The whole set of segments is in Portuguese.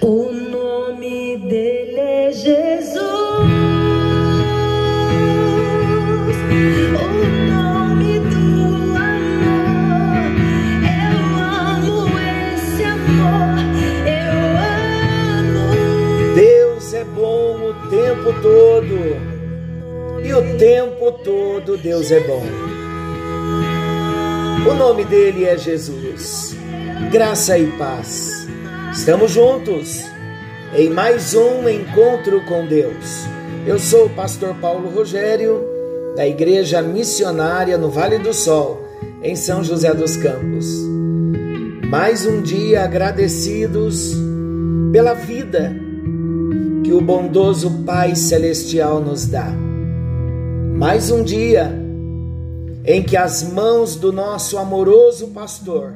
O nome dele é Jesus. É tempo todo. E o tempo todo Deus é bom. O nome dele é Jesus. Graça e paz. Estamos juntos em mais um encontro com Deus. Eu sou o pastor Paulo Rogério, da Igreja Missionária no Vale do Sol, em São José dos Campos. Mais um dia agradecidos pela vida que o bondoso Pai Celestial nos dá. Mais um dia em que as mãos do nosso amoroso pastor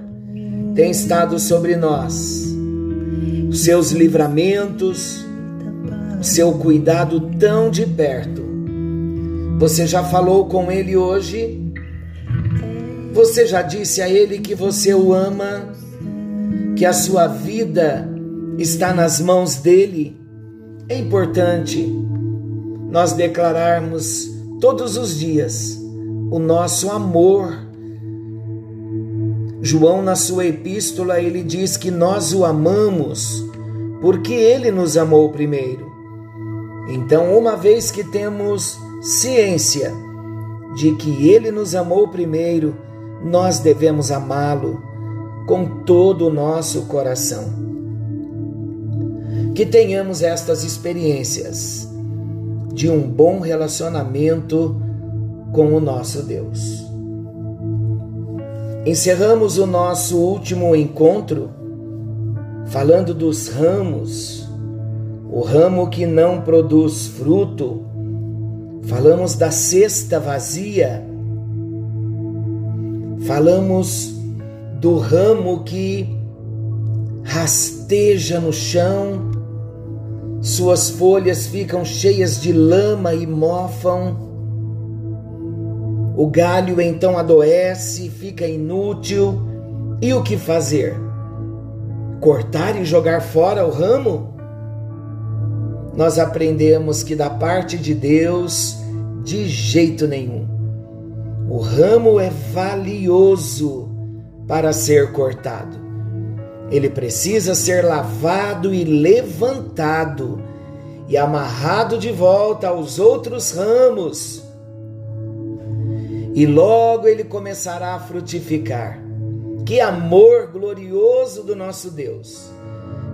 têm estado sobre nós seus livramentos, seu cuidado tão de perto. Você já falou com ele hoje? Você já disse a ele que você o ama, que a sua vida está nas mãos dele? É importante nós declararmos todos os dias o nosso amor João, na sua epístola, ele diz que nós o amamos porque ele nos amou primeiro. Então, uma vez que temos ciência de que ele nos amou primeiro, nós devemos amá-lo com todo o nosso coração. Que tenhamos estas experiências de um bom relacionamento com o nosso Deus. Encerramos o nosso último encontro falando dos ramos, o ramo que não produz fruto. Falamos da cesta vazia. Falamos do ramo que rasteja no chão, suas folhas ficam cheias de lama e mofam o galho então adoece, fica inútil. E o que fazer? Cortar e jogar fora o ramo? Nós aprendemos que da parte de Deus, de jeito nenhum. O ramo é valioso para ser cortado. Ele precisa ser lavado e levantado e amarrado de volta aos outros ramos e logo ele começará a frutificar. Que amor glorioso do nosso Deus,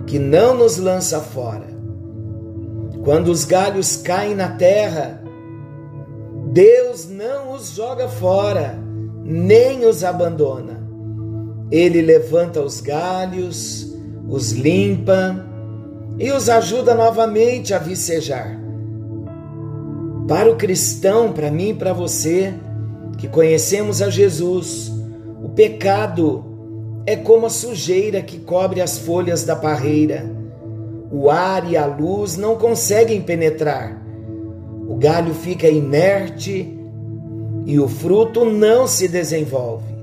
que não nos lança fora. Quando os galhos caem na terra, Deus não os joga fora, nem os abandona. Ele levanta os galhos, os limpa e os ajuda novamente a vicejar. Para o cristão, para mim e para você, que conhecemos a Jesus, pecado é como a sujeira que cobre as folhas da parreira. O ar e a luz não conseguem penetrar. O galho fica inerte e o fruto não se desenvolve.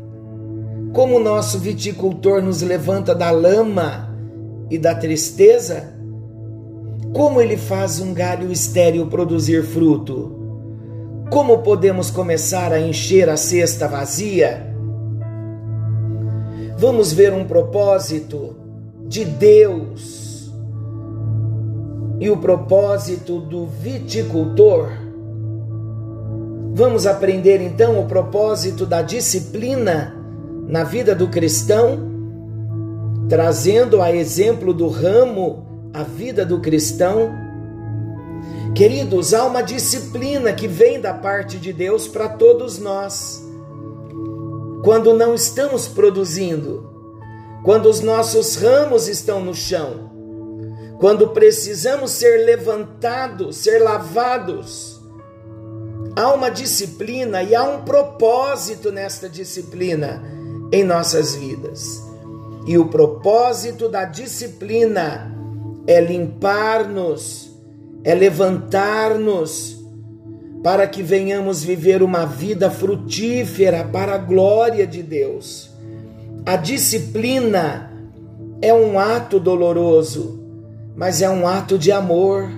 Como o nosso viticultor nos levanta da lama e da tristeza, como ele faz um galho estéril produzir fruto? Como podemos começar a encher a cesta vazia? Vamos ver um propósito de Deus e o propósito do viticultor. Vamos aprender então o propósito da disciplina na vida do cristão, trazendo a exemplo do ramo a vida do cristão Queridos, há uma disciplina que vem da parte de Deus para todos nós. Quando não estamos produzindo, quando os nossos ramos estão no chão, quando precisamos ser levantados, ser lavados, há uma disciplina e há um propósito nesta disciplina em nossas vidas. E o propósito da disciplina é limpar-nos é levantar-nos para que venhamos viver uma vida frutífera para a glória de Deus. A disciplina é um ato doloroso, mas é um ato de amor.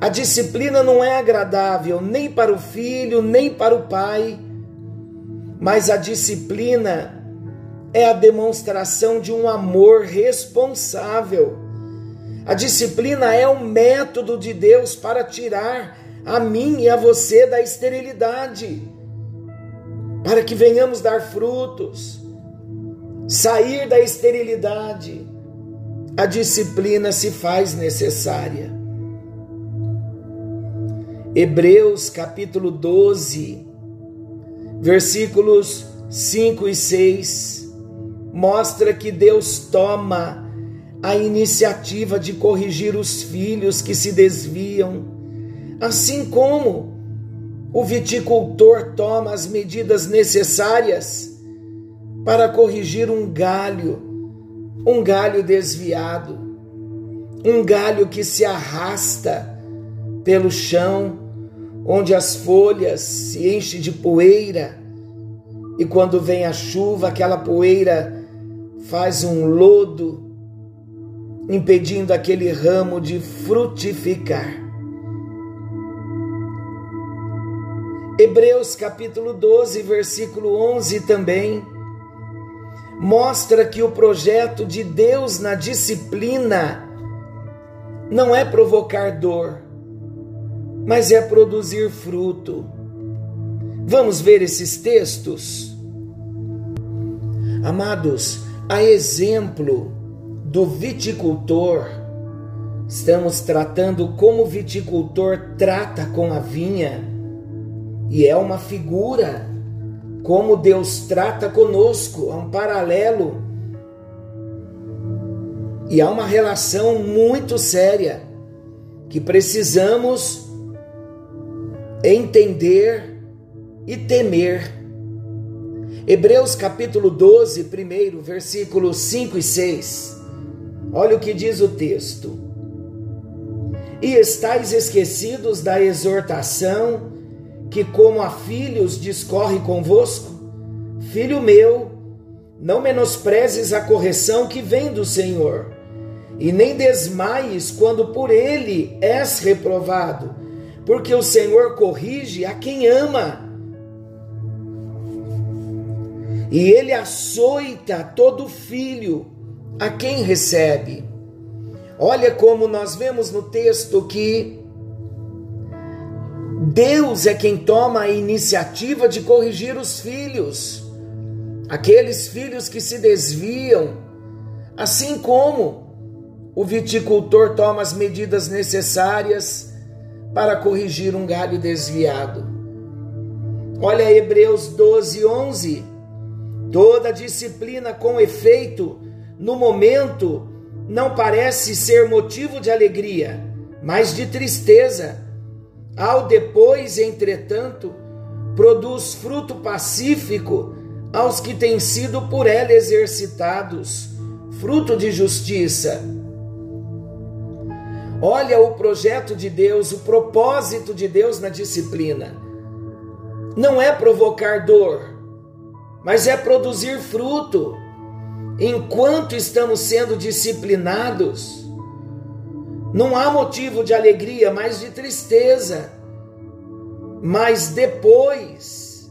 A disciplina não é agradável nem para o filho, nem para o pai, mas a disciplina é a demonstração de um amor responsável. A disciplina é o método de Deus para tirar a mim e a você da esterilidade, para que venhamos dar frutos, sair da esterilidade. A disciplina se faz necessária. Hebreus capítulo 12, versículos 5 e 6, mostra que Deus toma a iniciativa de corrigir os filhos que se desviam Assim como o viticultor toma as medidas necessárias para corrigir um galho, um galho desviado, um galho que se arrasta pelo chão, onde as folhas se enchem de poeira, e quando vem a chuva, aquela poeira faz um lodo, impedindo aquele ramo de frutificar. Hebreus capítulo 12, versículo 11 também mostra que o projeto de Deus na disciplina não é provocar dor, mas é produzir fruto. Vamos ver esses textos? Amados, a exemplo do viticultor, estamos tratando como o viticultor trata com a vinha e é uma figura como Deus trata conosco, é um paralelo. E há uma relação muito séria que precisamos entender e temer. Hebreus capítulo 12, primeiro, versículos 5 e 6. Olha o que diz o texto. E estáis esquecidos da exortação que, como a filhos, discorre convosco? Filho meu, não menosprezes a correção que vem do Senhor, e nem desmaies quando por ele és reprovado, porque o Senhor corrige a quem ama. E ele açoita todo filho a quem recebe. Olha como nós vemos no texto que Deus é quem toma a iniciativa de corrigir os filhos, aqueles filhos que se desviam, assim como o viticultor toma as medidas necessárias para corrigir um galho desviado. Olha Hebreus 12, 11. Toda disciplina com efeito, no momento, não parece ser motivo de alegria, mas de tristeza ao depois, entretanto, produz fruto pacífico aos que têm sido por ela exercitados, fruto de justiça. Olha o projeto de Deus, o propósito de Deus na disciplina. Não é provocar dor, mas é produzir fruto. Enquanto estamos sendo disciplinados, não há motivo de alegria, mas de tristeza. Mas depois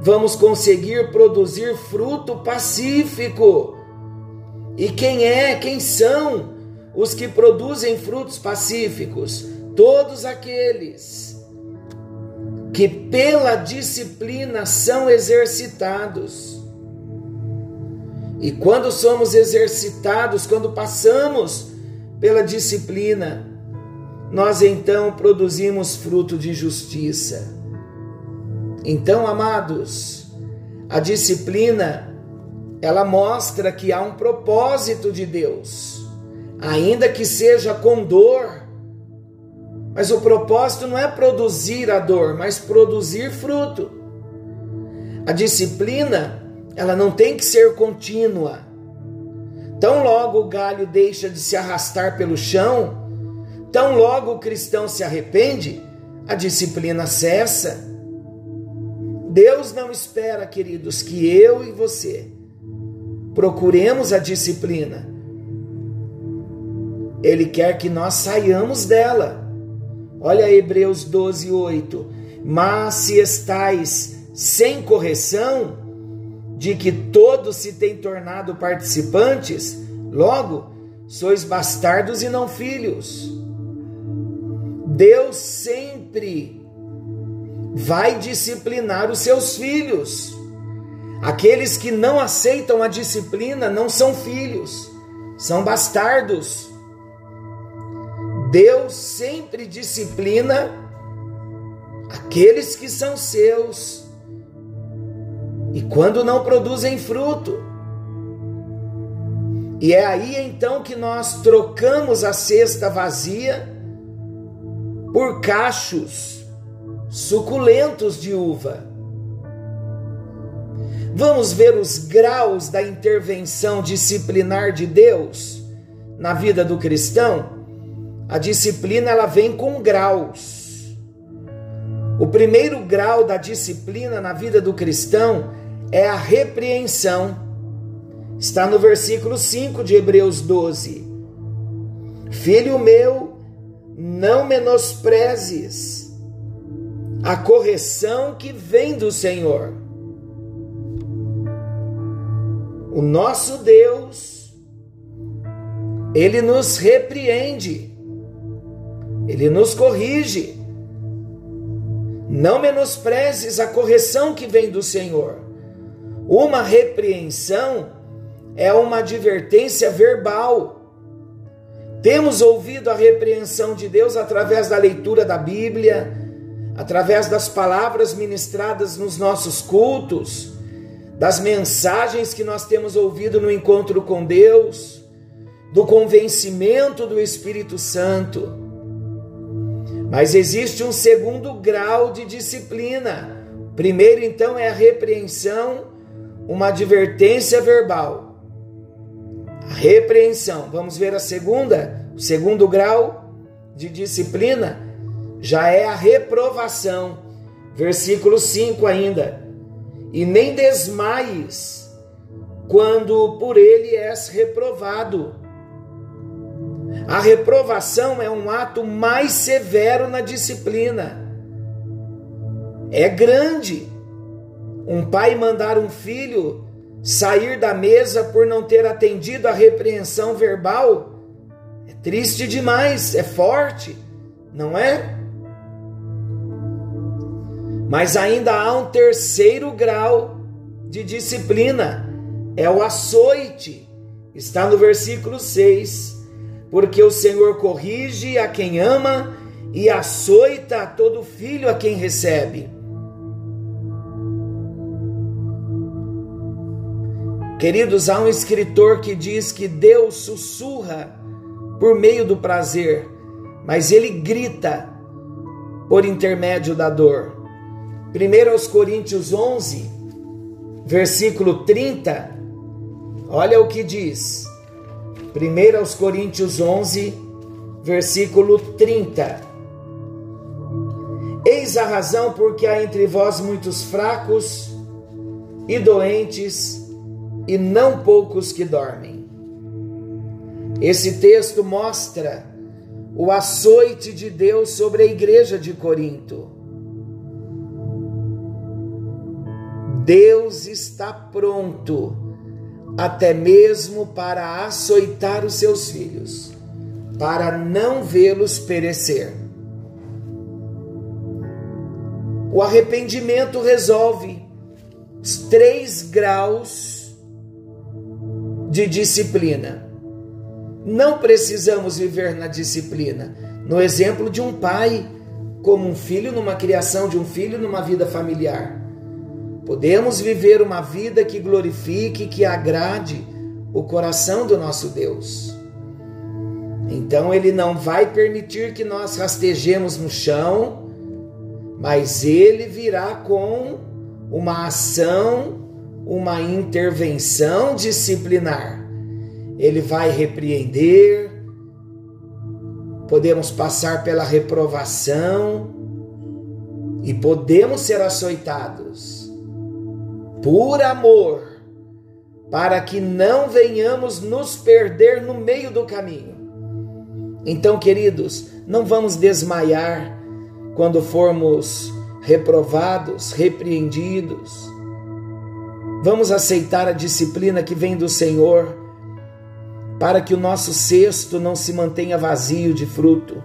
vamos conseguir produzir fruto pacífico. E quem é, quem são os que produzem frutos pacíficos? Todos aqueles que pela disciplina são exercitados. E quando somos exercitados, quando passamos pela disciplina, nós então produzimos fruto de justiça. Então, amados, a disciplina ela mostra que há um propósito de Deus, ainda que seja com dor. Mas o propósito não é produzir a dor, mas produzir fruto. A disciplina, ela não tem que ser contínua. Tão logo o galho deixa de se arrastar pelo chão, tão logo o cristão se arrepende, a disciplina cessa. Deus não espera, queridos, que eu e você procuremos a disciplina. Ele quer que nós saiamos dela. Olha Hebreus 12, 8. Mas se estáis sem correção, de que todos se têm tornado participantes, logo sois bastardos e não filhos. Deus sempre vai disciplinar os seus filhos. Aqueles que não aceitam a disciplina não são filhos, são bastardos. Deus sempre disciplina aqueles que são seus e quando não produzem fruto. E é aí então que nós trocamos a cesta vazia por cachos suculentos de uva. Vamos ver os graus da intervenção disciplinar de Deus na vida do cristão? A disciplina ela vem com graus. O primeiro grau da disciplina na vida do cristão é a repreensão. Está no versículo 5 de Hebreus 12. Filho meu, não menosprezes a correção que vem do Senhor. O nosso Deus, ele nos repreende. Ele nos corrige. Não menosprezes a correção que vem do Senhor. Uma repreensão é uma advertência verbal. Temos ouvido a repreensão de Deus através da leitura da Bíblia, através das palavras ministradas nos nossos cultos, das mensagens que nós temos ouvido no encontro com Deus, do convencimento do Espírito Santo. Mas existe um segundo grau de disciplina. Primeiro, então, é a repreensão, uma advertência verbal. A repreensão. Vamos ver a segunda? O segundo grau de disciplina já é a reprovação. Versículo 5 ainda. E nem desmaies quando por ele és reprovado a reprovação é um ato mais severo na disciplina. É grande. Um pai mandar um filho sair da mesa por não ter atendido a repreensão verbal é triste demais, é forte, não é? Mas ainda há um terceiro grau de disciplina, é o açoite. Está no versículo 6 porque o Senhor corrige a quem ama e açoita todo filho a quem recebe. Queridos, há um escritor que diz que Deus sussurra por meio do prazer, mas ele grita por intermédio da dor. 1 aos Coríntios 11, versículo 30, olha o que diz: 1 aos Coríntios 11, versículo 30. Eis a razão porque há entre vós muitos fracos e doentes, e não poucos que dormem. Esse texto mostra o açoite de Deus sobre a igreja de Corinto. Deus está pronto até mesmo para açoitar os seus filhos, para não vê-los perecer. O arrependimento resolve os três graus de disciplina. Não precisamos viver na disciplina, no exemplo de um pai, como um filho numa criação de um filho numa vida familiar. Podemos viver uma vida que glorifique, que agrade o coração do nosso Deus. Então ele não vai permitir que nós rastejemos no chão, mas ele virá com uma ação, uma intervenção disciplinar. Ele vai repreender, podemos passar pela reprovação e podemos ser açoitados por amor, para que não venhamos nos perder no meio do caminho. Então, queridos, não vamos desmaiar quando formos reprovados, repreendidos. Vamos aceitar a disciplina que vem do Senhor, para que o nosso cesto não se mantenha vazio de fruto,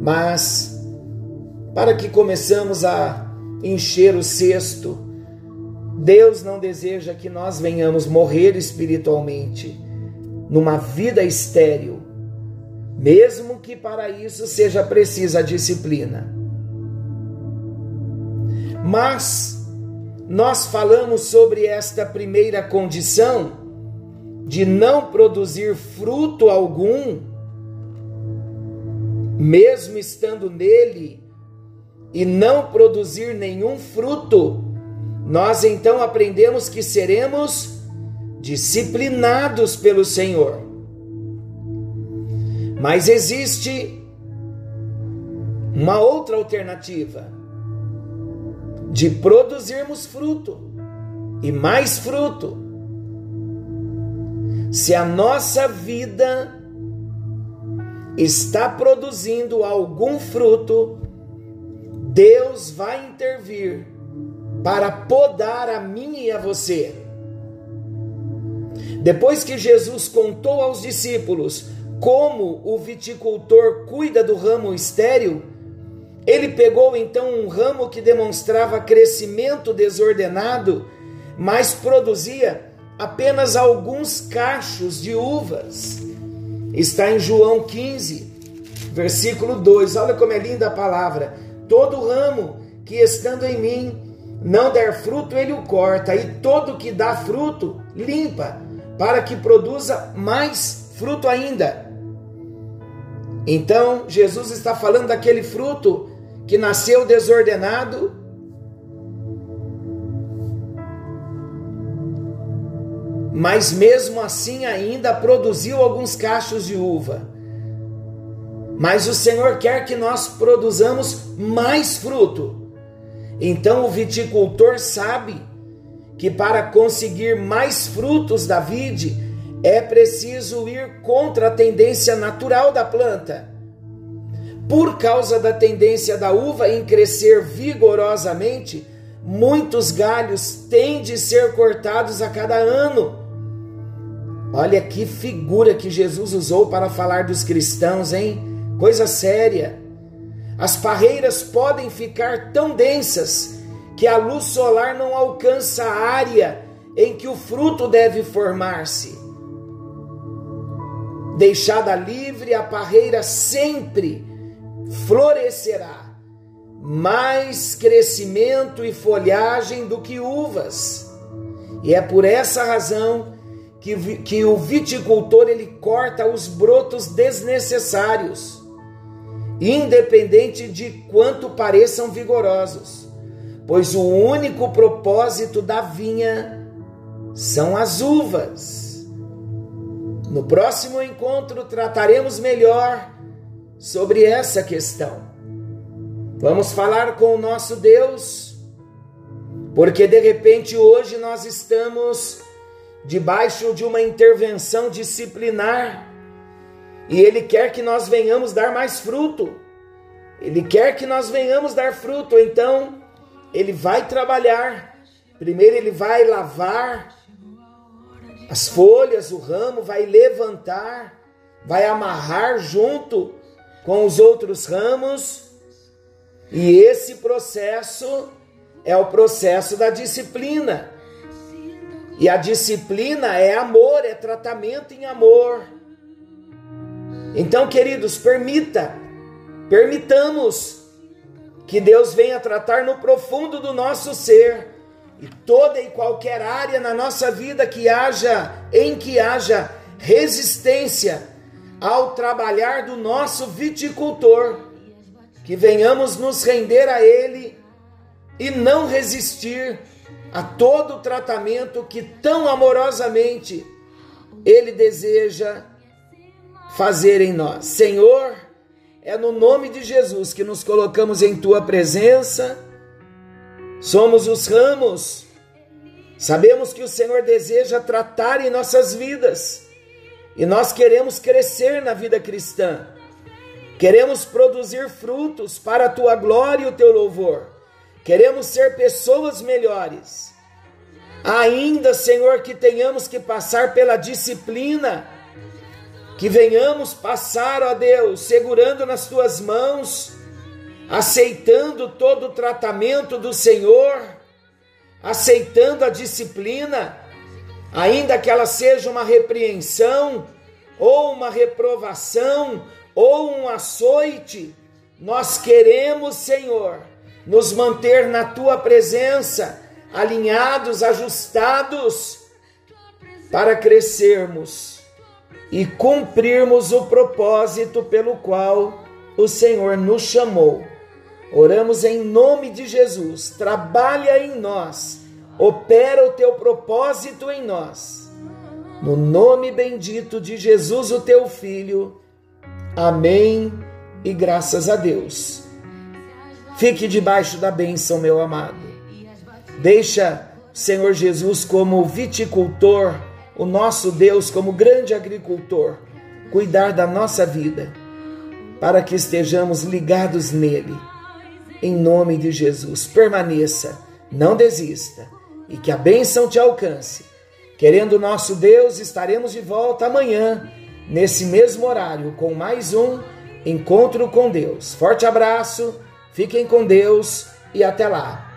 mas para que começamos a encher o cesto. Deus não deseja que nós venhamos morrer espiritualmente numa vida estéril, mesmo que para isso seja precisa a disciplina. Mas nós falamos sobre esta primeira condição de não produzir fruto algum, mesmo estando nele, e não produzir nenhum fruto, nós então aprendemos que seremos disciplinados pelo Senhor. Mas existe uma outra alternativa de produzirmos fruto e mais fruto. Se a nossa vida está produzindo algum fruto, Deus vai intervir para podar a mim e a você. Depois que Jesus contou aos discípulos como o viticultor cuida do ramo estéril, ele pegou então um ramo que demonstrava crescimento desordenado, mas produzia apenas alguns cachos de uvas. Está em João 15, versículo 2. Olha como é linda a palavra. Todo ramo que estando em mim não der fruto, ele o corta, e todo que dá fruto, limpa, para que produza mais fruto ainda. Então, Jesus está falando daquele fruto que nasceu desordenado, mas mesmo assim ainda produziu alguns cachos de uva. Mas o Senhor quer que nós produzamos mais fruto. Então o viticultor sabe que para conseguir mais frutos da vide é preciso ir contra a tendência natural da planta por causa da tendência da uva em crescer vigorosamente, muitos galhos têm de ser cortados a cada ano. Olha que figura que Jesus usou para falar dos cristãos, hein? Coisa séria. As parreiras podem ficar tão densas que a luz solar não alcança a área em que o fruto deve formar-se. Deixada livre, a parreira sempre florescerá mais crescimento e folhagem do que uvas. E é por essa razão que, que o viticultor ele corta os brotos desnecessários, independente de quanto pareçam vigorosos, pois o único propósito da vinha são as uvas. No próximo encontro trataremos melhor sobre essa questão. Vamos falar com o nosso Deus, porque de repente hoje nós estamos debaixo de uma intervenção disciplinar e Ele quer que nós venhamos dar mais fruto. Ele quer que nós venhamos dar fruto, então Ele vai trabalhar. Primeiro Ele vai lavar as folhas, o ramo, vai levantar, vai amarrar junto com os outros ramos, e esse processo é o processo da disciplina. E a disciplina é amor, é tratamento em amor. Então, queridos, permita, permitamos que Deus venha tratar no profundo do nosso ser e toda e qualquer área na nossa vida que haja, em que haja resistência ao trabalhar do nosso viticultor, que venhamos nos render a Ele e não resistir a todo o tratamento que tão amorosamente Ele deseja fazer em nós. Senhor, é no nome de Jesus que nos colocamos em Tua presença, somos os ramos, sabemos que o Senhor deseja tratar em nossas vidas e nós queremos crescer na vida cristã. Queremos produzir frutos para a tua glória e o teu louvor. Queremos ser pessoas melhores. Ainda, Senhor, que tenhamos que passar pela disciplina, que venhamos passar, ó Deus, segurando nas tuas mãos, aceitando todo o tratamento do Senhor, aceitando a disciplina, ainda que ela seja uma repreensão, ou uma reprovação, ou um açoite, nós queremos, Senhor, nos manter na tua presença, alinhados, ajustados, para crescermos e cumprirmos o propósito pelo qual o Senhor nos chamou. Oramos em nome de Jesus. Trabalha em nós, opera o teu propósito em nós. No nome bendito de Jesus, o teu filho. Amém e graças a Deus. Fique debaixo da bênção, meu amado. Deixa Senhor Jesus como viticultor, o nosso Deus como grande agricultor, cuidar da nossa vida, para que estejamos ligados nele. Em nome de Jesus, permaneça, não desista e que a bênção te alcance. Querendo nosso Deus, estaremos de volta amanhã, nesse mesmo horário, com mais um Encontro com Deus. Forte abraço, fiquem com Deus e até lá.